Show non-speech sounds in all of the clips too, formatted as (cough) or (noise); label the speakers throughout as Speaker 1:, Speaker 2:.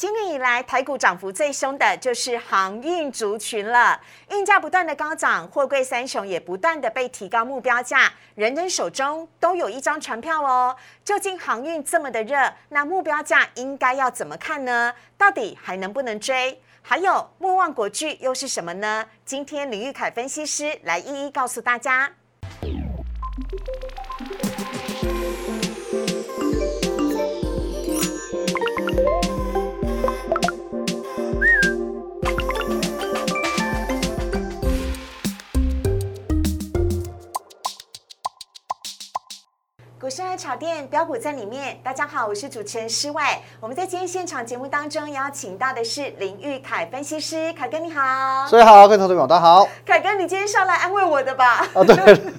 Speaker 1: 今年以来，台股涨幅最凶的就是航运族群了。运价不断的高涨，货柜三雄也不断的被提高目标价，人人手中都有一张船票哦。究竟航运这么的热，那目标价应该要怎么看呢？到底还能不能追？还有莫忘国巨又是什么呢？今天林玉凯分析师来一一告诉大家。炒店标股在里面。大家好，我是主持人施伟。我们在今天现场节目当中邀请到的是林玉凯分析师，凯哥你好。
Speaker 2: 所以好，各位投资者大家好。
Speaker 1: 凯哥，你今天上来安慰我的吧？
Speaker 2: 啊，对，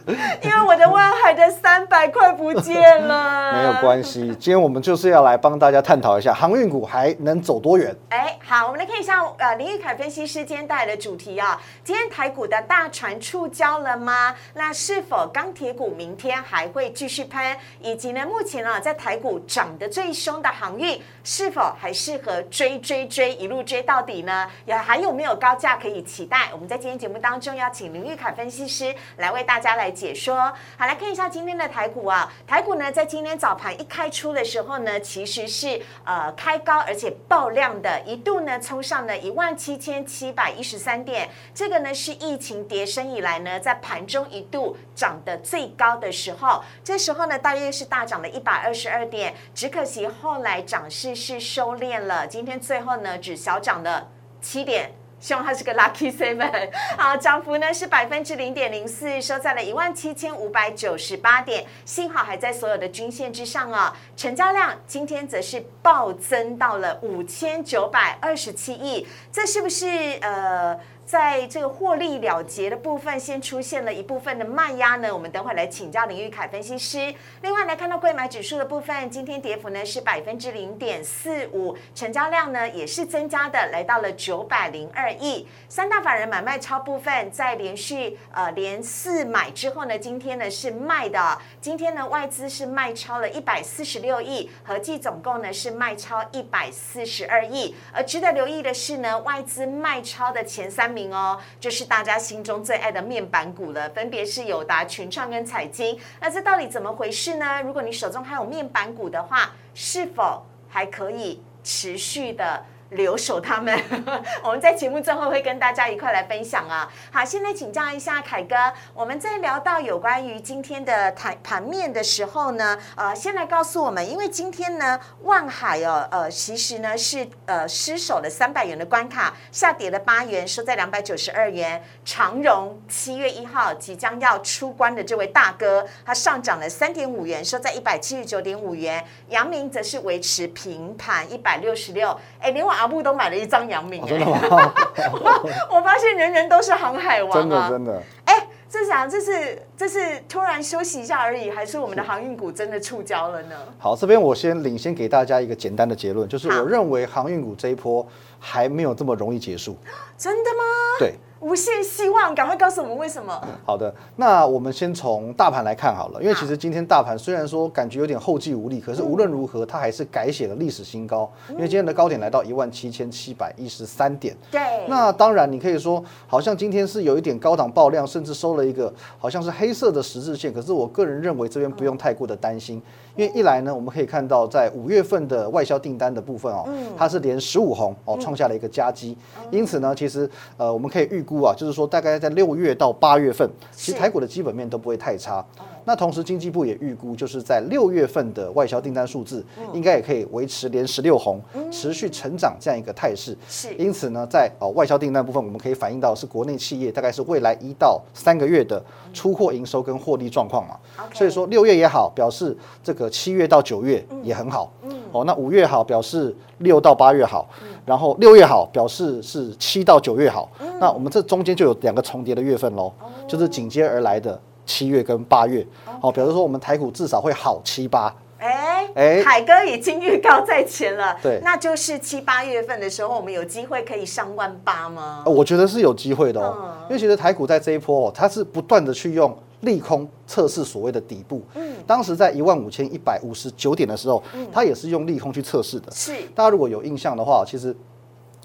Speaker 2: (laughs)
Speaker 1: 因为我的万海的三百块不见了。(laughs)
Speaker 2: 没有关系，今天我们就是要来帮大家探讨一下航运股还能走多远。
Speaker 1: 哎，好，我们来看一下，呃，林玉凯分析师今天带来的主题啊，今天台股的大船触礁了吗？那是否钢铁股明天还会继续喷？以以及呢，目前啊，在台股涨得最凶的航运，是否还适合追追追，一路追到底呢？也还有没有高价可以期待？我们在今天节目当中要请林玉凯分析师来为大家来解说。好，来看一下今天的台股啊，台股呢在今天早盘一开出的时候呢，其实是呃开高而且爆量的，一度呢冲上了一万七千七百一十三点，这个呢是疫情跌升以来呢，在盘中一度涨得最高的时候，这时候呢大约是是大涨了一百二十二点，只可惜后来涨势是收敛了，今天最后呢只小涨了七点，希望它是个 lucky seven。(laughs) 好，涨幅呢是百分之零点零四，收在了一万七千五百九十八点，幸好还在所有的均线之上啊。成交量今天则是暴增到了五千九百二十七亿，这是不是呃？在这个获利了结的部分，先出现了一部分的卖压呢。我们等会来请教林玉凯分析师。另外来看到贵买指数的部分，今天跌幅呢是百分之零点四五，成交量呢也是增加的，来到了九百零二亿。三大法人买卖超部分，在连续呃连四买之后呢，今天呢是卖的。今天呢外资是卖超了一百四十六亿，合计总共呢是卖超一百四十二亿。而值得留意的是呢，外资卖超的前三名。哦，就是大家心中最爱的面板股了，分别是友达、群创跟彩晶。那这到底怎么回事呢？如果你手中还有面板股的话，是否还可以持续的？留守他们，(laughs) 我们在节目最后会跟大家一块来分享啊。好，现在请教一下凯哥，我们在聊到有关于今天的盘盘面的时候呢，呃，先来告诉我们，因为今天呢，万海哦，呃，其实呢是呃失守了三百元的关卡，下跌了八元，收在两百九十二元。长荣七月一号即将要出关的这位大哥，他上涨了三点五元，收在一百七十九点五元。阳明则是维持平盘一百六十六。哎，连我阿布都买了一张阳明，
Speaker 2: 真的吗？(laughs)
Speaker 1: 我发现人人都是航海王，
Speaker 2: 真的真的。
Speaker 1: 哎，这想这是这是突然休息一下而已，还是我们的航运股真的触礁了呢？
Speaker 2: 好，这边我先领先给大家一个简单的结论，就是我认为航运股这一波还没有这么容易结束。
Speaker 1: 真的吗？
Speaker 2: 对。
Speaker 1: 无限希望，赶快告诉我们为什么？
Speaker 2: 好的，那我们先从大盘来看好了，因为其实今天大盘虽然说感觉有点后继无力，可是无论如何，它还是改写了历史新高。因为今天的高点来到一万七千七百一十三点。
Speaker 1: 对。
Speaker 2: 那当然，你可以说好像今天是有一点高档爆量，甚至收了一个好像是黑色的十字线。可是我个人认为这边不用太过的担心，因为一来呢，我们可以看到在五月份的外销订单的部分哦，它是连十五红哦，创下了一个佳绩。因此呢，其实呃，我们可以预。估啊，就是说大概在六月到八月份，其实台股的基本面都不会太差。那同时经济部也预估，就是在六月份的外销订单数字，应该也可以维持连十六红，持续成长这样一个态势。
Speaker 1: 是，
Speaker 2: 因此呢，在哦外销订单部分，我们可以反映到是国内企业大概是未来一到三个月的出货营收跟获利状况嘛。所以说六月也好，表示这个七月到九月也很好。嗯，哦，那五月好，表示六到八月好。然后六月好，表示是七到九月好。那我们这中间就有两个重叠的月份喽，就是紧接而来的七月跟八月。好，比如说我们台股至少会好七八。
Speaker 1: 哎哎，海哥已经预告在前了。
Speaker 2: 对，
Speaker 1: 那就是七八月份的时候，我们有机会可以上万八吗？
Speaker 2: 我觉得是有机会的哦，因为其实台股在这一波，哦它是不断的去用利空测试所谓的底部。嗯，当时在一万五千一百五十九点的时候，嗯它也是用利空去测试的。
Speaker 1: 是
Speaker 2: 大家如果有印象的话，其实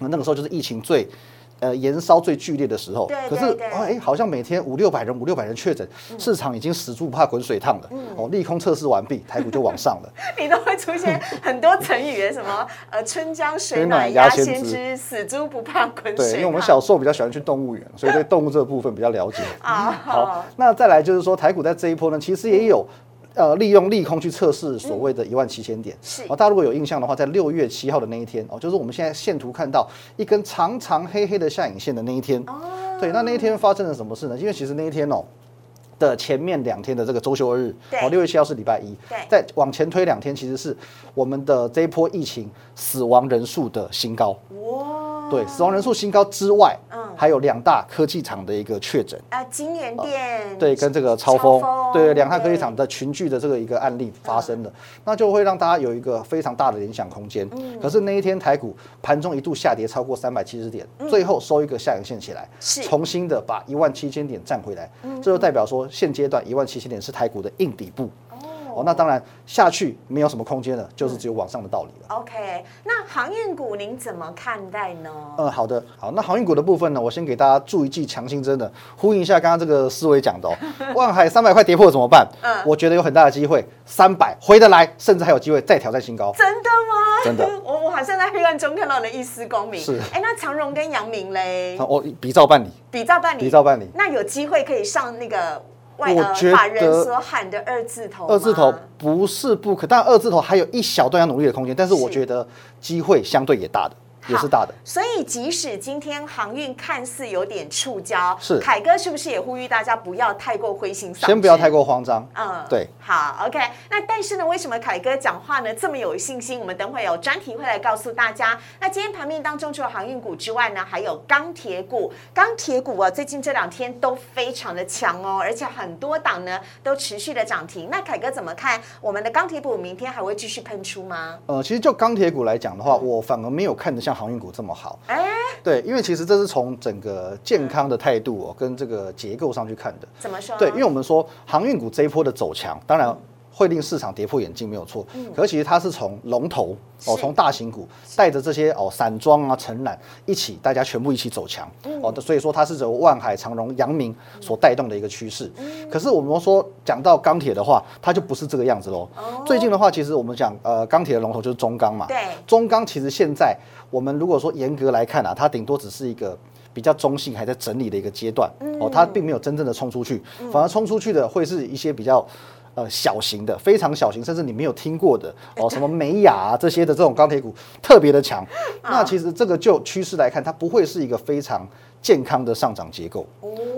Speaker 2: 呃那个时候就是疫情最。呃，延烧最剧烈的时候，可是哎，好像每天五六百人、五六百人确诊，市场已经死猪不怕滚水烫了。哦，利空测试完毕，台股就往上了。(laughs)
Speaker 1: 你都会出现很多成语，什么 (laughs) 呃春江水
Speaker 2: 水暖
Speaker 1: 鸭
Speaker 2: 先知，
Speaker 1: 死猪不怕滚水
Speaker 2: 对，因为我们小时候比较喜欢去动物园，所以对动物这个部分比较了解。
Speaker 1: 啊，
Speaker 2: 好，那再来就是说，台股在这一波呢，其实也有。呃，利用利空去测试所谓的一万七千点。
Speaker 1: 是
Speaker 2: 哦，大家如果有印象的话，在六月七号的那一天哦，就是我们现在线图看到一根长长黑黑的下影线的那一天。
Speaker 1: 哦，
Speaker 2: 对，那那一天发生了什么事呢？因为其实那一天哦的前面两天的这个周休二日，哦，六月七号是礼拜一，
Speaker 1: 对
Speaker 2: 再往前推两天，其实是我们的这一波疫情死亡人数的新高。
Speaker 1: 哇，
Speaker 2: 对，死亡人数新高之外，
Speaker 1: 嗯
Speaker 2: 还有两大科技厂的一个确诊。
Speaker 1: 啊，金源店
Speaker 2: 对，跟这个超风，对两大科技
Speaker 1: 对
Speaker 2: 厂的群聚的这个一个案例发生了，那就会让大家有一个非常大的联想空间。
Speaker 1: 嗯
Speaker 2: 可是那一天台股盘中一度下跌超过三百七十点，最后收一个下影线起来，重新的把一万七千点站回来，这就代表说现阶段一万七千点是台股的硬底部。哦，那当然下去没有什么空间了，就是只有往上的道理了。
Speaker 1: OK，那航运股您怎么看待呢？
Speaker 2: 嗯，好的，好，那航运股的部分呢，我先给大家注一剂强心针的，呼应一下刚刚这个思维讲的哦。(laughs) 万海三百块跌破怎么办？
Speaker 1: 嗯
Speaker 2: 我觉得有很大的机会，三百回得来，甚至还有机会再挑战新高。
Speaker 1: 真的吗？
Speaker 2: 真的，(laughs)
Speaker 1: 我我好像在黑暗中看到了一丝光明。
Speaker 2: 是
Speaker 1: 哎，那长荣跟阳明嘞，
Speaker 2: 哦，比照办理，
Speaker 1: 比照办理，
Speaker 2: 比照办理。
Speaker 1: 那有机会可以上那个外呃
Speaker 2: 我觉
Speaker 1: 法人
Speaker 2: 得
Speaker 1: 所喊的二字头，
Speaker 2: 二字头不是不可，但二字头还有一小段要努力的空间，但是我觉得机会相对也大的，也是大的。
Speaker 1: 所以，即使今天航运看似有点触礁，
Speaker 2: 是
Speaker 1: 凯哥是不是也呼吁大家不要太过灰心丧志？
Speaker 2: 先不要太过慌张。
Speaker 1: 嗯，
Speaker 2: 对。
Speaker 1: 好，OK。那但是呢，为什么凯哥讲话呢这么有信心？我们等会有专题会来告诉大家。那今天盘面当中，除了航运股之外呢，还有钢铁股。钢铁股啊，最近这两天都非常的强哦，而且很多档呢都持续的涨停。那凯哥怎么看我们的钢铁股？明天还会继续喷出吗？
Speaker 2: 呃，其实就钢铁股来讲的话，我反而没有看得像航运股这么好。
Speaker 1: 哎，
Speaker 2: 对，因为其实这是从整个健康的态度哦，跟这个结构上去看的。
Speaker 1: 怎么说？
Speaker 2: 对，因为我们说航运股这一波的走强，当然会令市场跌破眼镜，没有错。可是其实它是从龙头哦，
Speaker 1: 是
Speaker 2: 从大型股带着这些哦散装啊、承揽一起，大家全部一起走强哦，所以说它是由万海、长荣、阳明所带动的一个趋势。可是我们说讲到钢铁的话，它就不是这个样子喽。最近的话，其实我们讲呃钢铁的龙头就是中钢嘛。
Speaker 1: 对
Speaker 2: 中钢其实现在我们如果说严格来看啊，它顶多只是一个比较中性，还在整理的一个阶段。哦，它并没有真正的冲出去，反而冲出去的会是一些比较。呃，小型的，非常小型，甚至你没有听过的哦，(laughs) 什么美雅啊这些的这种钢铁股特别的强。那其实这个就趋势来看，它不会是一个非常健康的上涨结构。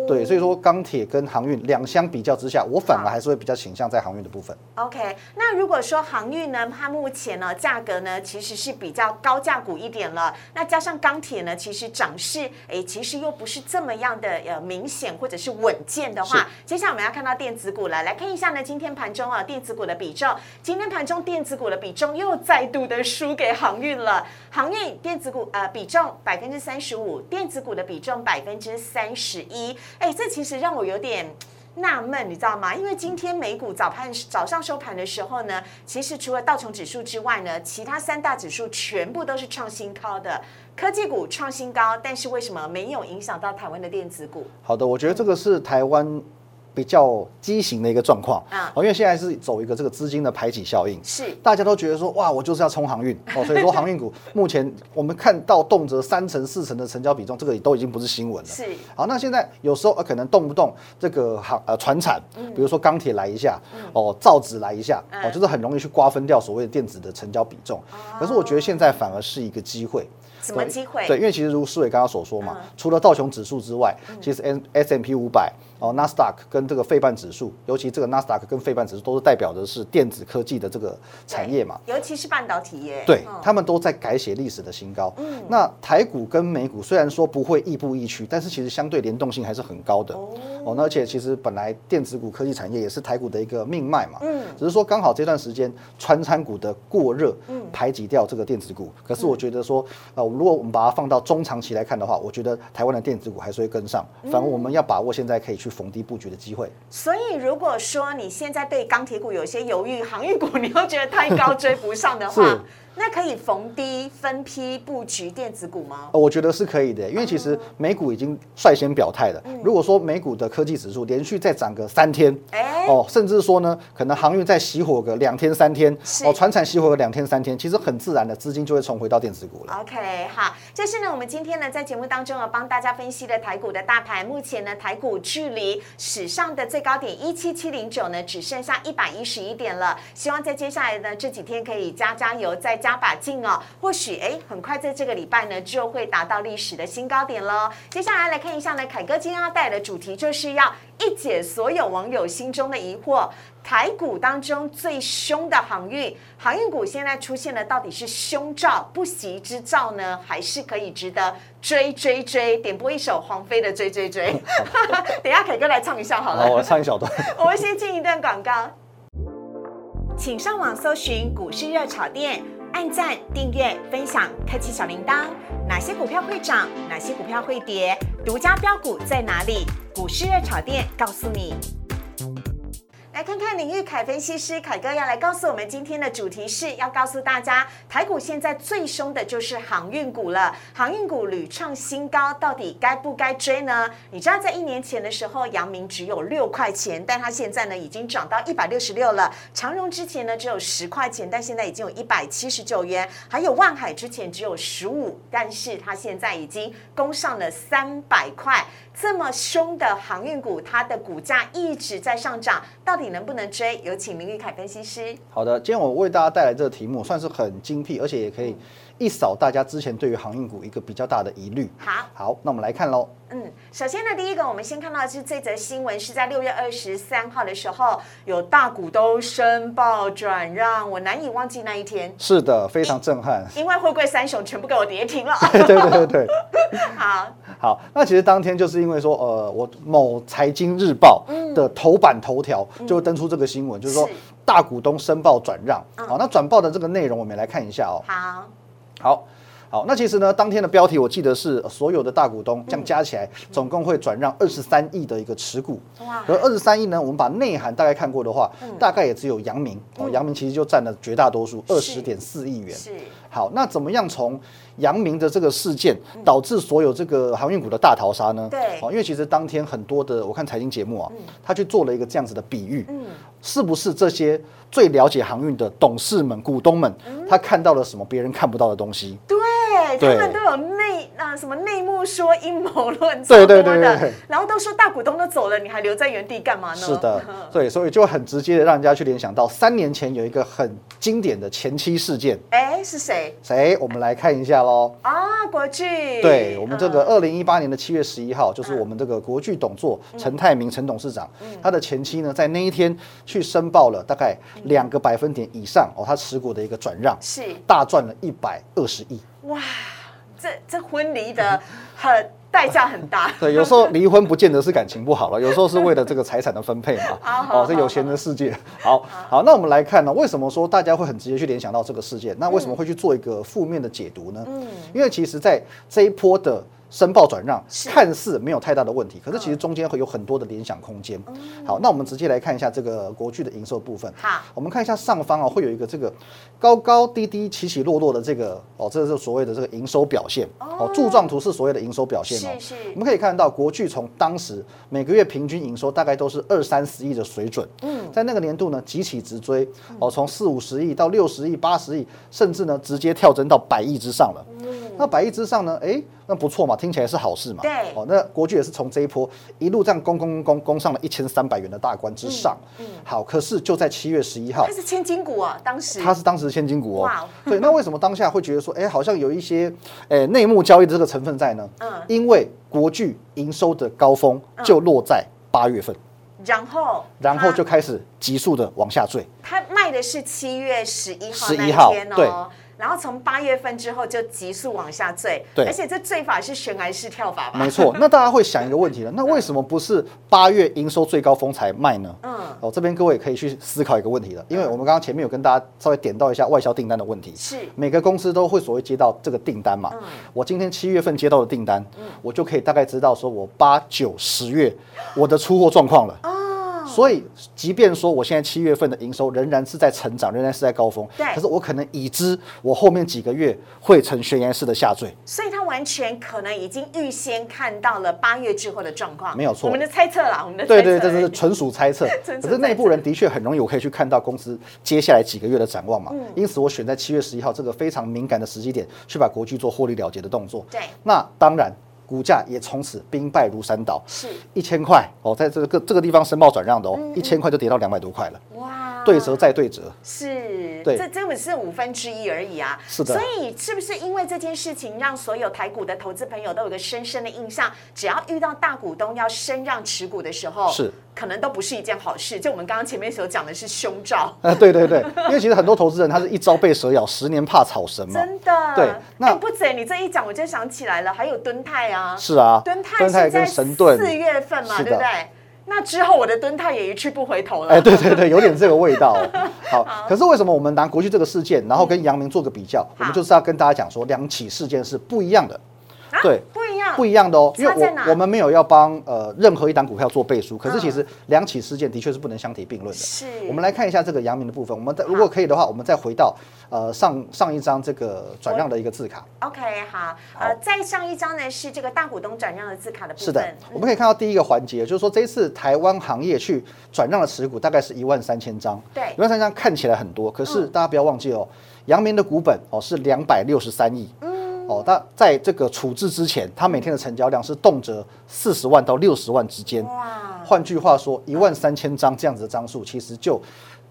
Speaker 2: 对，所以说钢铁跟航运两相比较之下，我反而还是会比较倾向在航运的部分。
Speaker 1: OK，那如果说航运呢，它目前呢价格呢其实是比较高价股一点了，那加上钢铁呢，其实涨势诶，其实又不是这么样的呃明显或者是稳健的话，接下来我们要看到电子股了，来看一下呢，今天盘中啊电子股的比重，今天盘中电子股的比重又再度的输给航运了，航运电子股呃比重百分之三十五，电子股的比重百分之三十一，哎，这其实让我有点。纳闷，你知道吗？因为今天美股早盘早上收盘的时候呢，其实除了道琼指数之外呢，其他三大指数全部都是创新高的，科技股创新高，但是为什么没有影响到台湾的电子股？
Speaker 2: 好的，我觉得这个是台湾比较畸形的一个状况。
Speaker 1: 啊。
Speaker 2: 哦，因为现在是走一个这个资金的排挤效应，
Speaker 1: 是。
Speaker 2: 大家都觉得说哇，我就是要冲航运。(laughs) 哦，所以说航运股目前我们看到动辄三成四成的成交比重，这个都已经不是新闻了。
Speaker 1: 是，
Speaker 2: 好，那现在有时候呃可能动不动这个航呃船产，比如说钢铁来一下，哦造纸来一下，哦
Speaker 1: 嗯
Speaker 2: 就是很容易去瓜分掉所谓的电子的成交比重。可是我觉得现在反而是一个机会。
Speaker 1: 什么机会？
Speaker 2: 对，因为其实如思伟刚刚所说嘛，
Speaker 1: 嗯。
Speaker 2: 除了道琼指数之外，其实 N S M P 五百哦纳斯达克跟这个费半指数，尤其这个纳斯达克跟费半指数都是代表的是电子科技的这个产业嘛。
Speaker 1: 尤其是半导体业。
Speaker 2: 对
Speaker 1: 嗯，
Speaker 2: 他们都在改写历史的新高。那台股跟美股虽然说不会亦步亦趋，但是其实相对联动性还是很高的。哦，那而且其实本来电子股科技产业也是台股的一个命脉嘛。
Speaker 1: 嗯
Speaker 2: 只是说刚好这段时间川餐股的过热，排挤掉这个电子股。可是我觉得说，呃，如果我们把它放到中长期来看的话，我觉得台湾的电子股还是会跟上。反而我们要把握现在可以去去逢低布局的机会。
Speaker 1: 所以如果说你现在对钢铁股有些犹豫，航运股你又觉得太高追不上的话，那可以逢低分批布局电子股吗？
Speaker 2: 呃我觉得是可以的，因为其实美股已经率先表态了。如果说美股的科技指数连续再涨个三天，
Speaker 1: 哎
Speaker 2: 哦，甚至说呢，可能航运再熄火个两天三天，哦，船产熄火个两天三天，其实很自然的资金就会重回到电子股了。
Speaker 1: OK，好，这是呢我们今天呢在节目当中啊帮大家分析的台股的大盘，目前呢台股距离史上的最高点一七七零九呢只剩下一百一十一点了，希望在接下来呢这几天可以加加油，再加把劲哦，或许哎很快在这个礼拜呢就会达到历史的新高点喽。接下来来看一下呢凯哥今天要带来的主题就是要一解所有网友心中的疑惑。台股当中最凶的航运，航运股现在出现了，到底是凶兆不喜之兆呢，还是可以值得追追追？点播一首黄飞的《追追追》，(laughs) 等一下凯哥来唱一下好
Speaker 2: 好，(laughs) 我
Speaker 1: 了。
Speaker 2: 唱一小段。(laughs)
Speaker 1: 我们先进一段广告，请上网搜寻股市热炒店，按赞、订阅、分享，开启小铃铛。哪些股票会涨？哪些股票会跌？独家标股在哪里？股市热炒店告诉你。来看看林玉凯分析师凯哥要来告诉我们今天的主题是要告诉大家，台股现在最凶的就是航运股了。航运股屡创新高，到底该不该追呢？你知道在一年前的时候，阳明只有六块钱，但它现在呢已经涨到一百六十六了。长荣之前呢只有十块钱，但现在已经有一百七十九元。还有万海之前只有十五，但是它现在已经攻上了三百块。这么凶的航运股，它的股价一直在上涨，到底能不能追？有请林玉凯分析师。
Speaker 2: 好的，今天我为大家带来这个题目，算是很精辟，而且也可以一扫大家之前对于航运股一个比较大的疑虑。
Speaker 1: 好，
Speaker 2: 好，那我们来看喽。
Speaker 1: 嗯，首先呢，第一个我们先看到的是这则新闻，是在六月二十三号的时候，有大股东申报转让，我难以忘记那一天，
Speaker 2: 是的，非常震撼。
Speaker 1: 因为货柜三雄全部给我跌停了。
Speaker 2: 对对对对。(laughs)
Speaker 1: 好，
Speaker 2: 好，那其实当天就是因为说，呃，我某财经日报的头版头条就登出这个新闻，就是说大股东申报转让。好，那转报的这个内容我们也来看一下哦。
Speaker 1: 好，
Speaker 2: 好。好，那其实呢，当天的标题我记得是呃所有的大股东这样加起来，总共会转让二十三亿的一个持股。
Speaker 1: 哇。
Speaker 2: 而二十三亿呢，我们把内涵大概看过的话，大概也只有阳明。哦，阳明其实就占了绝大多数，二十点四亿元。
Speaker 1: 是，
Speaker 2: 好，那怎么样从阳明的这个事件导致所有这个航运股的大逃杀呢？
Speaker 1: 对。
Speaker 2: 哦，因为其实当天很多的我看财经节目啊，他去做了一个这样子的比喻，
Speaker 1: 嗯，
Speaker 2: 是不是这些最了解航运的董事们、股东们，他看到了什么别人看不到的东西？
Speaker 1: 对，他们都有内啊什么内幕说阴谋论，
Speaker 2: 对对对对对。
Speaker 1: 然后都说大股东都走了，你还留在原地干嘛呢？
Speaker 2: 是的，对，(laughs) 所以就很直接的让人家去联想到三年前有一个很经典的前妻事件，
Speaker 1: 哎，是谁？
Speaker 2: 谁？我们来看一下喽。
Speaker 1: 啊？国巨，
Speaker 2: 对我们这个
Speaker 1: 嗯。
Speaker 2: 二零一八年的七月十一号，就是我们这个国巨董座陈泰明陈董事长，他的前妻呢，在那一天去申报了大概两个百分点以上哦，他持股的一个转让，
Speaker 1: 是。
Speaker 2: 大赚了一百二十亿。
Speaker 1: 哇，这这婚离的很代价很大。(laughs)
Speaker 2: 对，有时候离婚不见得是感情不好了，(laughs) 有时候是为了这个财产的分配嘛。哦，这有钱的世界。好好，那我们来看呢，为什么说大家会很直接去联想到这个事件？那为什么会去做一个负面的解读呢？
Speaker 1: 嗯
Speaker 2: 因为其实在这一波的申报转让看似没有太大的问题，可是其实中间会有很多的联想空间。好，那我们直接来看一下这个国巨的营收部分。
Speaker 1: 好，
Speaker 2: 我们看一下上方啊，会有一个这个高高低低、起起落落的这个哦，这是所谓的这个营收表现哦。柱状图是所谓的营收表现哦。
Speaker 1: 是是
Speaker 2: 我们可以看到，国巨从当时每个月平均营收大概都是二三十亿的水准，
Speaker 1: 嗯，
Speaker 2: 在那个年度呢，急起直追哦，从四五十亿到六十亿、八十亿，甚至呢直接跳增到百亿之上了。那百亿之上呢，哎，那不错嘛，听起来是好事嘛。
Speaker 1: 对
Speaker 2: 哦，那国巨也是从这一波一路这样攻攻攻攻攻上了一千三百元的大关之上。嗯好，可是就在七月十一号
Speaker 1: 它，是千金股啊，当时
Speaker 2: 它是当时的千金股哦。对，那为什么当下会觉得说，哎，好像有一些，哎，内幕交易的这个成分在呢？
Speaker 1: 嗯
Speaker 2: 因为国巨营收的高峰就落在八月份，
Speaker 1: 然后
Speaker 2: 然后就开始急速的往下坠。
Speaker 1: 他卖的是七月十一号那
Speaker 2: 11号
Speaker 1: 一天哦
Speaker 2: 对。
Speaker 1: 然后从八月份之后就急速往下坠，
Speaker 2: 对
Speaker 1: 而且这坠法是悬崖式跳法吧？
Speaker 2: 没错，那大家会想一个问题了，那为什么不是八月营收最高峰才卖呢？
Speaker 1: 嗯，
Speaker 2: 哦，这边各位可以去思考一个问题了，因为我们刚刚前面有跟大家稍微点到一下外销订单的问题，
Speaker 1: 是
Speaker 2: 每个公司都会所谓接到这个订单嘛。嗯我今天七月份接到的订单，我就可以大概知道说我八九十月我的出货状况了。
Speaker 1: 哦，
Speaker 2: 所以，即便说我现在七月份的营收仍然是在成长，仍然是在高峰，
Speaker 1: 对。
Speaker 2: 可是我可能已知我后面几个月会呈悬崖式的下坠。
Speaker 1: 所以他完全可能已经预先看到了八月之后的状况，
Speaker 2: 没有错。
Speaker 1: 我们的猜测啦，我们的
Speaker 2: 对对，
Speaker 1: 猜测
Speaker 2: 这是纯属猜测。(laughs) 可是内部人的确很容易，我可以去看到公司接下来几个月的展望嘛。因此，我选在七月十一号这个非常敏感的时机点，去把国巨做获利了结的动作。
Speaker 1: 对。
Speaker 2: 那当然，股价也从此兵败如山倒，
Speaker 1: 是。
Speaker 2: 一千块哦，在这个这个地方申报转让的哦，一千块就跌到两百多块了，
Speaker 1: 哇，
Speaker 2: 对折再对折。
Speaker 1: 是，
Speaker 2: 对
Speaker 1: 这根本是五分之一而已啊。
Speaker 2: 是的
Speaker 1: 所以是不是因为这件事情，让所有台股的投资朋友都有个深深的印象？只要遇到大股东要升让持股的时候，
Speaker 2: 是
Speaker 1: 可能都不是一件好事。就我们刚刚前面所讲的是凶兆，(laughs)
Speaker 2: 啊，对对对，因为其实很多投资人他是一朝被蛇咬，十年怕草绳嘛。(laughs)
Speaker 1: 真的。
Speaker 2: 对那
Speaker 1: 哎不止你这一讲，我就想起来了，还有敦泰啊，
Speaker 2: 是啊，
Speaker 1: 敦泰是在
Speaker 2: 跟神盾，
Speaker 1: 四月份嘛，对不对？那之后我的蹲泰也一去不回头了。
Speaker 2: 哎，对对对，有点这个味道 (laughs) 哦。好，可是为什么我们拿国际这个事件，然后跟杨明做个比较？我们就是要跟大家讲说，两起事件是不一样的。
Speaker 1: 啊
Speaker 2: 对，
Speaker 1: 不一样，
Speaker 2: 不一样的哦，因为我我们没有要帮呃任何一档股票做背书，可是其实两起事件的确是不能相提并论的。
Speaker 1: 是。
Speaker 2: 我们来看一下这个阳明的部分，我们再如果可以的话，我们再回到呃上上一张这个转让的一个字卡。
Speaker 1: OK，好，呃，再上一张呢是这个大股东转让的字卡的部分。
Speaker 2: 是的，我们可以看到第一个环节，就是说这一次台湾行业去转让的持股大概是一万三千张，
Speaker 1: 对。
Speaker 2: 一万三千张看起来很多，可是大家不要忘记哦，阳明的股本哦是两百六十三亿，哦，那在这个处置之前，它每天的成交量是动辄四十万到六十万之间，
Speaker 1: 哇，
Speaker 2: 换句话说，一万三千张这样子的张数，其实就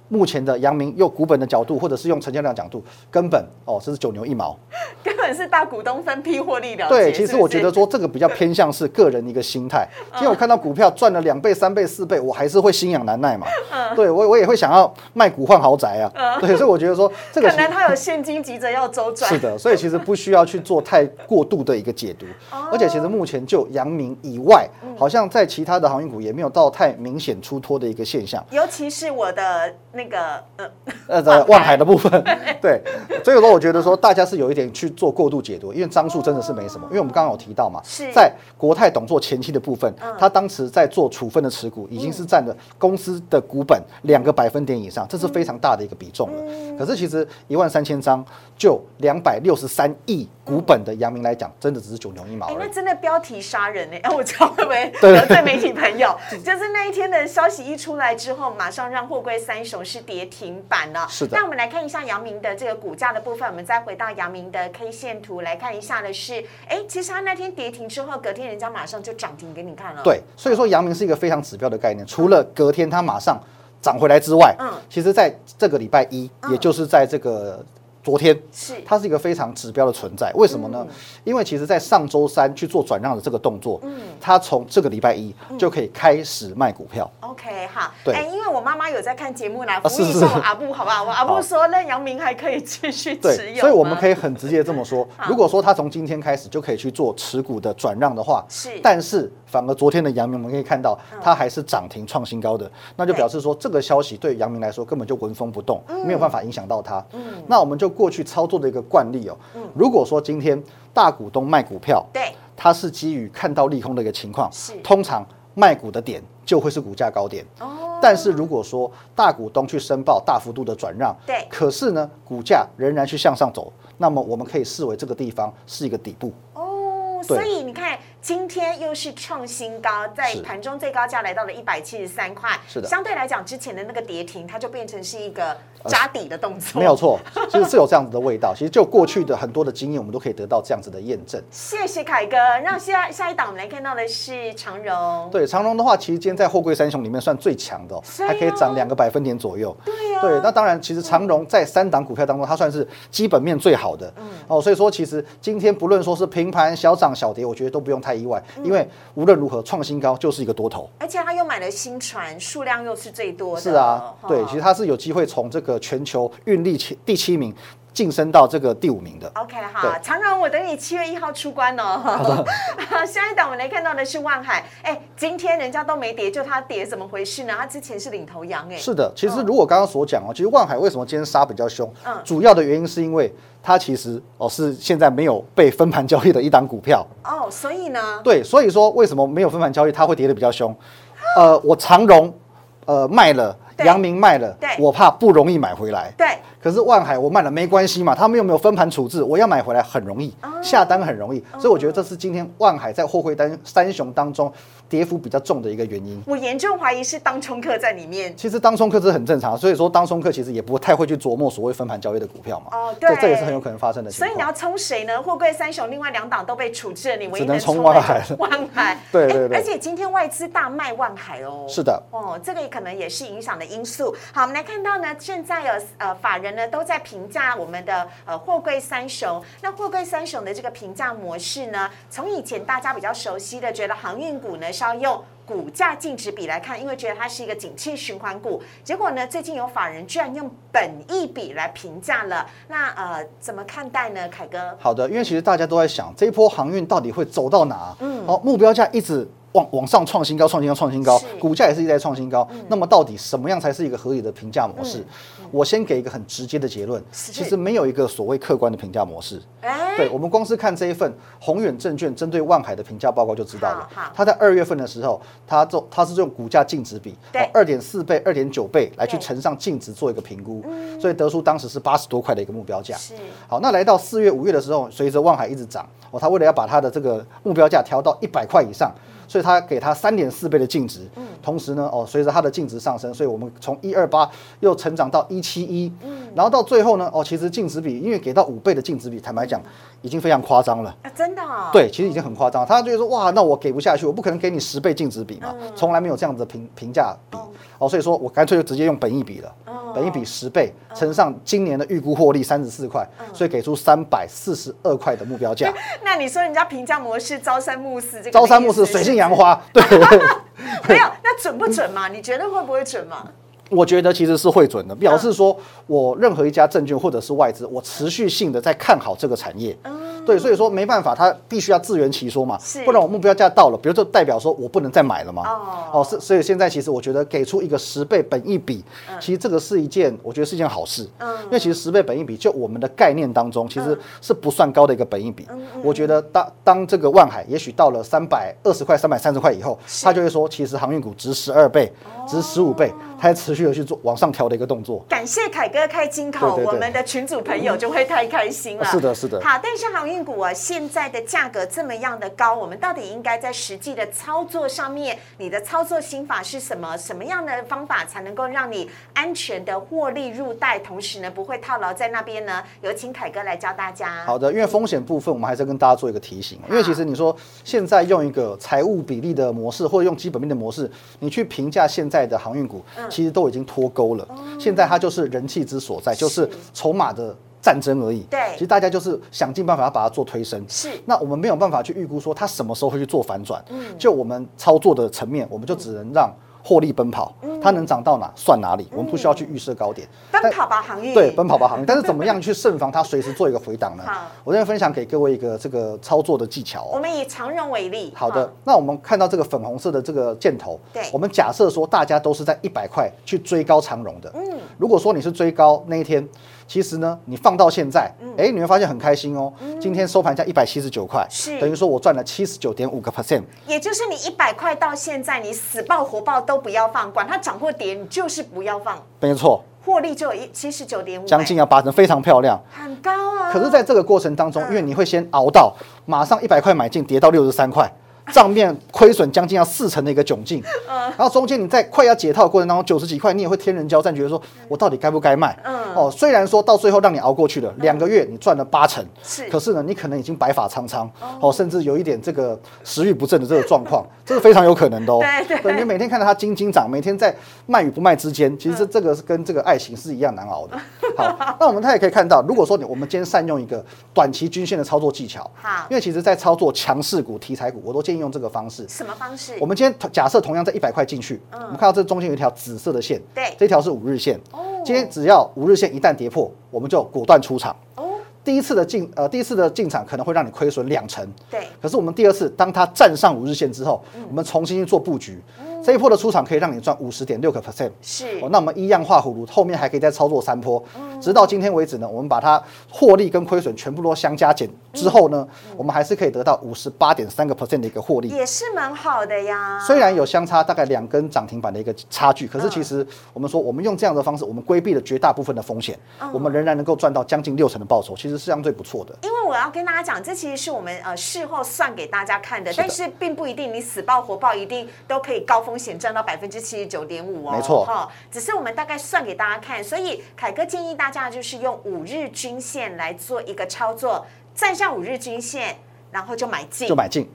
Speaker 2: 目前的阳明用股本的角度，或者是用成交量角度，根本哦这是九牛一毛。(laughs)
Speaker 1: 根本是大股东分批获利了结。
Speaker 2: 对，其实我觉得说这个比较偏向是个人的一个心态。(laughs) 今天我看到股票赚了两倍、三倍、四倍，我还是会心痒难耐嘛。对我我也会想要卖股换豪宅啊。对，所以我觉得说这个
Speaker 1: 可能他有现金急着要周转。(laughs)
Speaker 2: 是的，所以其实不需要去做太过度的一个解读。
Speaker 1: 哦
Speaker 2: 而且其实目前就阳明以外，
Speaker 1: 嗯
Speaker 2: 好像在其他的航运股也没有到太明显出脱的一个现象。
Speaker 1: 尤其是我的那个呃，
Speaker 2: 呃，在万海的部分，(laughs) 对，所以说我觉得说大家是有一点去做过度解读，因为张数真的是没什么，因为我们刚刚有提到嘛
Speaker 1: 是，
Speaker 2: 在国泰董座前期的部分，他当时在做处分的持股，已经是占了公司的股本两个百分点以上，这是非常大的一个比重了。可是其实一万三千张就两百六十三亿股本的阳明来讲，真的只是九牛一毛
Speaker 1: 哎，
Speaker 2: 而已。
Speaker 1: 那真的标题杀人呢！(laughs) 哎，我知道会不会 (laughs)
Speaker 2: 对
Speaker 1: 得罪媒体朋友？(laughs) 就是那一天的消息一出来之后，马上让货柜三雄是跌停板了。
Speaker 2: 是的
Speaker 1: 那我们来看一下阳明的这个股价的部分，我们再回到阳明的 K 线图来看一下的是，哎，其实它那天跌停之后，隔天人家马上就涨停给你看了。
Speaker 2: 对，所以说阳明是一个非常指标的概念，除了隔天它马上涨回来之外，
Speaker 1: 嗯
Speaker 2: 其实在这个礼拜一，也就是在这个昨天，
Speaker 1: 是。
Speaker 2: 它是一个非常指标的存在。为什么呢？因为其实，在上周三去做转让的这个动作，嗯。它从这个礼拜一就可以开始卖股票。
Speaker 1: OK，好，
Speaker 2: 对。
Speaker 1: 哎，因为我妈妈有在看节目，来
Speaker 2: 啊
Speaker 1: 服务一
Speaker 2: 是是
Speaker 1: 下我阿布，好不好？我阿布
Speaker 2: 好。
Speaker 1: 说，那阳明还可以继续持，有
Speaker 2: 所以我们可
Speaker 1: 以
Speaker 2: 以很直接这么说：(laughs) 如果说他从今天开始就可以去做持股的转让的话，
Speaker 1: 是。
Speaker 2: 但是反而昨天的阳明，我们可以看到
Speaker 1: 嗯。
Speaker 2: 它还是涨停创新高的，那就表示说这个消息对阳明来说根本就纹风不动，
Speaker 1: 嗯。
Speaker 2: 没有办法影响到它。那我们就过去操作的一个惯例哦，如果说今天大股东卖股票，
Speaker 1: 对。
Speaker 2: 它是基于看到利空的一个情况
Speaker 1: 是，
Speaker 2: 通常卖股的点就会是股价高点。
Speaker 1: 哦。
Speaker 2: 但是如果说大股东去申报大幅度的转让，
Speaker 1: 对。
Speaker 2: 可是呢股价仍然去向上走，那么我们可以视为这个地方是一个底部。
Speaker 1: 哦，所以你看，今天又是创新高，在盘中最高价来到了一百七十三块，
Speaker 2: 是的
Speaker 1: 相对来讲，之前的那个跌停，它就变成是一个扎底的动作，
Speaker 2: 没有。错，(laughs) 其实是有这样子的味道。其实就过去的很多的经验，我们都可以得到这样子的验证。
Speaker 1: 谢谢凯哥。那下下一档我们来看到的是长荣，
Speaker 2: 对长荣的话，其实今天在货柜三雄里面算最强的、还可以涨两个百分点左右。
Speaker 1: 对呀、
Speaker 2: 对，那当然，其实长荣在三档股票当中，它算是基本面最好的。
Speaker 1: 嗯
Speaker 2: 哦，所以说其实今天不论说是平盘、小涨、小跌，我觉得都不用太意外，
Speaker 1: 嗯
Speaker 2: 因为无论如何创新高就是一个多头。
Speaker 1: 而且他又买了新船，数量又是最多的。
Speaker 2: 是啊，对，其实他是有机会从这个全球运力前第七名。晋升到这个第五名的。
Speaker 1: OK 哈，
Speaker 2: 对
Speaker 1: 长荣，我等你七月一号出关哦。下一档我们来看到的是万海，哎，今天人家都没跌，就它跌，怎么回事呢？它之前是领头羊，哎，
Speaker 2: 是的，其实如果刚刚所讲哦，其实万海为什么今天杀比较凶？
Speaker 1: 嗯
Speaker 2: 主要的原因是因为它其实哦是现在没有被分盘交易的一档股票。
Speaker 1: 哦，所以呢，
Speaker 2: 对，所以说为什么没有分盘交易，它会跌得比较凶？呃，我长荣呃卖了，
Speaker 1: 对
Speaker 2: 阳明卖了
Speaker 1: 对，
Speaker 2: 我怕不容易买回来。
Speaker 1: 对，
Speaker 2: 可是万海我卖了没关系嘛，他们又没有分盘处置，我要买回来很容易，
Speaker 1: 哦。
Speaker 2: 下单很容易，所以我觉得这是今天万海在货柜单三雄当中跌幅比较重的一个原因。
Speaker 1: 我严重怀疑是当冲客在里面。
Speaker 2: 其实当冲客这是很正常，所以说当冲客其实也不太会去琢磨所谓分盘交易的股票嘛。
Speaker 1: 哦
Speaker 2: 这
Speaker 1: 对
Speaker 2: 这也是很有可能发生的情况。
Speaker 1: 所以你要冲谁呢？货柜三雄另外两档都被处置了，你唯一
Speaker 2: 只能冲
Speaker 1: 冲
Speaker 2: 万海了
Speaker 1: 万海。(laughs)
Speaker 2: 对对对
Speaker 1: 哎而且今天外资大卖万海哦。
Speaker 2: 是的，
Speaker 1: 哦，这个可能也是影响的因素。好，我们来看到呢，现在有呃法人呢都在评价我们的呃货柜三雄。那货柜三雄的这个评价模式呢，从以前大家比较熟悉的，觉得航运股呢是要用。股价净值比来看，因为觉得它是一个景气循环股，结果呢，最近有法人居然用本益比来评价了。那呃，怎么看待呢，凯哥？
Speaker 2: 好的，因为其实大家都在想这一波航运到底会走到哪？嗯，哦，目标价一直往往上创新高，创新高，创新高，股价也是一直在创新高。那么到底什么样才是一个合理的评价模式？我先给一个很直接的结论，其实没有一个所谓客观的评价模式。
Speaker 1: 哎，
Speaker 2: 对，我们光是看这一份宏远证券针对万海的评价报告就知道了。它在二月份的时候，它做它是用股价净值比，
Speaker 1: 对
Speaker 2: 二点四倍、二点九倍来去乘上净值做一个评估，所以得出当时是八十多块的一个目标价。
Speaker 1: 是
Speaker 2: 好，那来到四月、五月的时候，随着万海一直涨，哦，他为了要把它的这个目标价调到一百块以上，所以他给它三点四倍的净值。同时呢，哦，随着它的净值上升，所以我们从一二八又成长到一七一，然后到最后呢，哦，其实净值比因为给到五倍的净值比，坦白讲已经非常夸张了。
Speaker 1: 啊，真的、哦，
Speaker 2: 对，其实已经很夸张。他就会说，哇，那我给不下去，我不可能给你十倍净值比嘛，从来没有这样子的评评价比。哦，所以说我干脆就直接用本益比了，本益比十倍乘上今年的预估获利三十四块，所以给出三百四十二块的目标价。(laughs)
Speaker 1: 那你说人家评价模式朝三暮四，这个
Speaker 2: 朝三暮四，水性杨花。对，(laughs)
Speaker 1: 没有，那准不准嘛？你觉得会不会准嘛？
Speaker 2: 我觉得其实是会准的，表示说我任何一家证券或者是外资，我持续性的在看好这个产业。对，所以说没办法，它必须要自圆其说嘛，不然我目标价到了，比如就代表说我不能再买了嘛。
Speaker 1: 哦。
Speaker 2: 哦，是，所以现在其实我觉得给出一个十倍本益比，其实这个是一件我觉得是一件好事。
Speaker 1: 嗯。
Speaker 2: 因为其实十倍本益比，就我们的概念当中，其实是不算高的一个本益比。我觉得当当这个万海也许到了三百二十块、三百三十块以后，他就会说，其实航运股值十二倍、值十五倍，它持续的去做往上调的一个动作。
Speaker 1: 感谢凯哥开金口，我们的群主朋友就会太开心了。
Speaker 2: 是的是的
Speaker 1: 好，但是航运股啊，现在的价格这么样的高，我们到底应该在实际的操作上面，你的操作心法是什么？什么样的方法才能够让你安全的获利入袋，同时呢不会套牢在那边呢？有请凯哥来教大家。
Speaker 2: 好的，因为风险部分，我们还是要跟大家做一个提醒。因为其实你说现在用一个财务比例的模式，或者用基本面的模式，你去评价现在的航运股，其实都已经脱钩了。现在它就是人气之所在，就是筹码的战争而已。
Speaker 1: 对
Speaker 2: 其实大家就是想尽办法要把它做推升。
Speaker 1: 是
Speaker 2: 那我们没有办法去预估说它什么时候会去做反转。就我们操作的层面，我们就只能让获利奔跑，它能涨到哪算哪里，我们不需要去预设高点。
Speaker 1: 奔跑吧行业，
Speaker 2: 对，奔跑吧行业。但是怎么样 (laughs) 去慎防它随时做一个回档呢
Speaker 1: 好？
Speaker 2: 我这边分享给各位一个这个操作的技巧哦。
Speaker 1: 我们以长荣为例。
Speaker 2: 好的，，那我们看到这个粉红色的这个箭头，
Speaker 1: 对
Speaker 2: 我们假设说大家都是在一百块去追高长荣的，嗯，如果说你是追高那一天，其实呢，你放到现在，
Speaker 1: 嗯。
Speaker 2: 哎，你会发现很开心哦，今天收盘价一百七十九块，
Speaker 1: 是。
Speaker 2: 等于说我赚了七十九点五个 percent，
Speaker 1: 也就是你一百块到现在，你死抱活抱都不要放，管它涨或跌，你就是不要放，
Speaker 2: 没错，
Speaker 1: 获利就有一七十九点五，
Speaker 2: 将近要八成，非常漂亮。
Speaker 1: 很高啊。
Speaker 2: 可是，在这个过程当中，
Speaker 1: 嗯。
Speaker 2: 因为你会先熬到马上一百块买进，跌到六十三块，账面亏损将近要四成的一个窘境。
Speaker 1: 嗯。
Speaker 2: 然后中间你在快要解套的过程当中，九十几块你也会天人交战，觉得说我到底该不该卖？
Speaker 1: 嗯。
Speaker 2: 哦，虽然说到最后让你熬过去了，两个月你赚了八成，
Speaker 1: 是。
Speaker 2: 可是呢，你可能已经白发苍苍，哦，甚至有一点这个食欲不振的这个状况，(laughs) 这是非常有可能的哦。
Speaker 1: 对对。
Speaker 2: 你每天看到它斤斤涨，每天在卖与不卖之间，其实这这个是跟这个爱情是一样难熬的。(laughs) 好，那我们他也可以看到，如果说你我们今天善用一个短期均线的操作技巧，
Speaker 1: 好。
Speaker 2: 因为其实在操作强势股、题材股，我都建议用这个方式。
Speaker 1: 什么方式？
Speaker 2: 我们今天假设同样在一百块进去，我们看到这中间有一条紫色的线，
Speaker 1: 对。
Speaker 2: 这条是五日线。
Speaker 1: 哦。
Speaker 2: 今天只要五日线一旦跌破，我们就果断出场。第一次的进呃第一次的进场可能会让你亏损两成，
Speaker 1: 对，
Speaker 2: 可是我们第二次当它站上五日线之后，我们重新去做布局，这一波的出场可以让你赚五十点六个 percent。
Speaker 1: 是。
Speaker 2: 哦，那我们一样画葫芦，后面还可以再操作三波，直到今天为止呢，我们把它获利跟亏损全部都相加减之后呢，我们还是可以得到五十八点三个 percent 的一个获利。
Speaker 1: 也是蛮好的呀。
Speaker 2: 虽然有相差大概两根涨停板的一个差距，可是其实我们说我们用这样的方式，我们规避了绝大部分的风险，我们仍然能够赚到将近六成的报酬，其实是相对不错的。
Speaker 1: 因为我要跟大家讲，这其实是我们呃事后算给大家看的，但是并不一定你死抱活抱一定都可以高风险赚到百分之七十九点五哦。
Speaker 2: 没错
Speaker 1: 哈，只是我们大概算给大家看，所以凯哥建议大家就是用五日均线来做一个操作，站上五日均线，然后就买进，
Speaker 2: 就买进。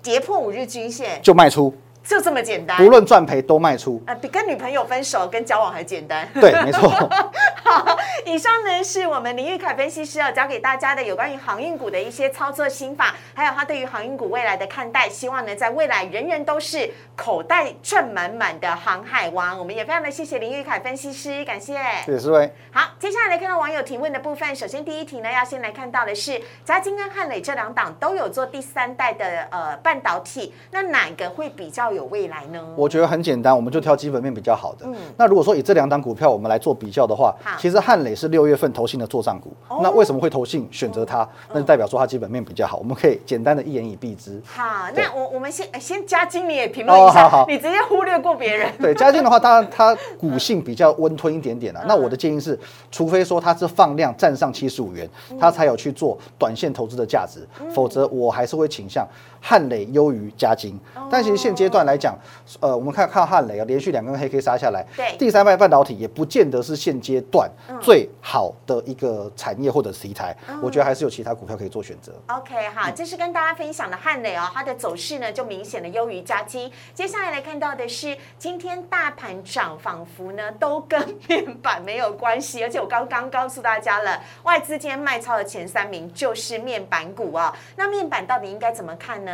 Speaker 1: 跌破五日均线，
Speaker 2: 就卖出，
Speaker 1: 就这么简单。
Speaker 2: 不论赚赔都卖出。
Speaker 1: 呃，比跟女朋友分手跟交往还简单。
Speaker 2: 对，没错。(laughs)
Speaker 1: 好，以上呢是我们林玉凯分析师要教给大家的有关于航运股的一些操作心法，还有他对于航运股未来的看待。希望呢，在未来人人都是口袋赚满满的航海王。我们也非常的谢谢林玉凯分析师，感谢。
Speaker 2: 谢谢思维。
Speaker 1: 好，接下来来看到网友提问的部分。首先第一题呢，要先来看到的是嘉金跟汉磊这两档都有做第三代的呃半导体，那哪个会比较有未来呢？
Speaker 2: 我觉得很简单，我们就挑基本面比较好的。嗯那如果说以这两档股票我们来做比较的话，其实汉磊是六月份投信的做账股。那为什么会投信选择它？那就代表说它基本面比较好，我们可以简单的一言以蔽之。
Speaker 1: 好，那我我们先呃先嘉金你也评论一下，
Speaker 2: 哦好好
Speaker 1: 你直接忽略过别人。
Speaker 2: 对，嘉进的话，当然 (laughs) 它股性比较温吞一点点啦。那我的建议是，除非说它是放量站上七十五元，它才有去做短线投资的价值，否则我还是会倾向汉磊优于嘉金。但其实现阶段来讲，呃，我们看看汉磊啊，连续两根黑 K 杀下来，
Speaker 1: 对
Speaker 2: 第三代半导体也不见得是现阶段最好的一个产业或者题材，我觉得还是有其他股票可以做选择。
Speaker 1: OK，好，这是跟大家分享的汉磊哦，它的走势呢就明显的优于嘉金。接下来来看到的是今天大盘涨，仿佛呢都跟面板没有关系，而且我刚刚告诉大家了，外资今天卖超的前三名就是面板股啊、那面板到底应该怎么看呢？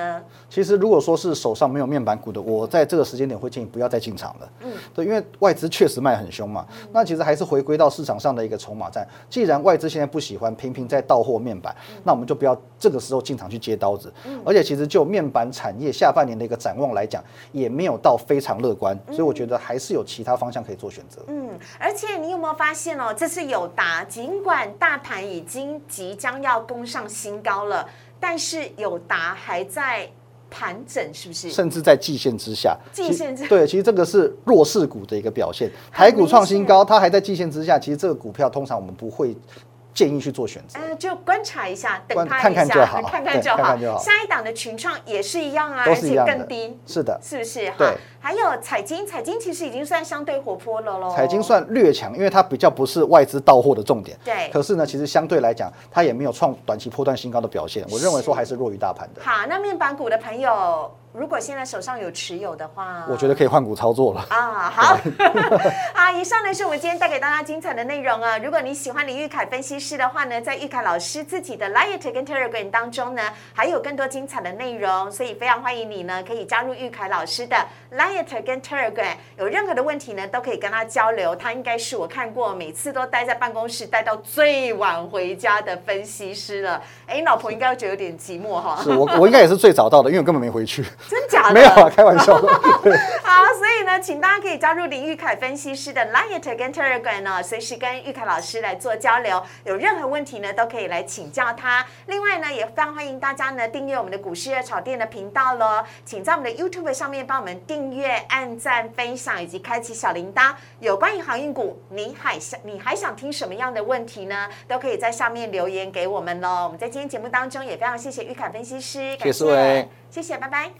Speaker 2: 其实如果说是手上没有面板股的，我在这个时间点会建议不要再进场了。嗯，对，因为外资确实卖很凶嘛。那其实还是回归到市场上的一个筹码战。既然外资现在不喜欢频频在到货面板，那我们就不要这个时候进场去接刀子。而且其实就面板产业下半年的一个展望来讲，也没有到非常乐观，所以我觉得还是有其他方向可以做选择。
Speaker 1: 嗯，而且你有没有发现哦，这次友达尽管大盘已经即将要攻上新高了，但是友达还在盘整，是不是？
Speaker 2: 甚至在季线之下，
Speaker 1: 季线之
Speaker 2: 其对，其实这个是弱势股的一个表现。台股创新高，它还在季线之下，其实这个股票通常我们不会建议去做选择。
Speaker 1: 呃，就观察一下，等
Speaker 2: 观
Speaker 1: 它一
Speaker 2: 看看
Speaker 1: 下，
Speaker 2: 就好
Speaker 1: 看看就好。
Speaker 2: 看看就好
Speaker 1: 下一档的群创也是一样啊，
Speaker 2: 都
Speaker 1: 而且更低，
Speaker 2: 是的，
Speaker 1: 是不是？哈
Speaker 2: 对，
Speaker 1: 还有彩金，彩金其实已经算相对活泼了喽。
Speaker 2: 彩金算略强，因为它比较不是外资到货的重点。
Speaker 1: 对
Speaker 2: 可是呢，其实相对来讲，它也没有创短期波段新高的表现。我认为说还是弱于大盘的。
Speaker 1: 好，那面板股的朋友，如果现在手上有持有的话，
Speaker 2: 我觉得可以换股操作了。
Speaker 1: 啊，好，(laughs) 啊，以上呢是我们今天带给大家精彩的内容啊。如果你喜欢李玉凯分析师的话呢，在玉凯老师自己的 Light 跟 Telegram 当中呢，还有更多精彩的内容，所以非常欢迎你呢可以加入玉凯老师的 Light 跟 Telegram。有任何的问题呢，都可以跟他交流。他应该是我看过每次都待在办公室待到最晚回家的分析师了。哎，你老婆应该会觉得有点寂寞哈，
Speaker 2: 是我，我应该也是最早到的，因为我根本没回去。
Speaker 1: 真假的？
Speaker 2: 没有啊，开玩笑。(laughs)
Speaker 1: 好，所以呢，请大家可以加入林玉凯分析师的 Line 跟 Telegram 呢，随时跟玉凯老师来做交流。有任何问题呢，都可以来请教他。另外呢，也非常欢迎大家呢订阅我们的股市热炒店的频道喽。请在我们的 YouTube 上面帮我们订阅、按赞、分享以及开启小铃铛。有关于航运股，你还想你还想听什么样的问题呢？都可以在上面留言给我们喽。我们在今天节目当中也非常谢谢玉凯分析师，
Speaker 2: 谢谢
Speaker 1: 谢谢，拜拜。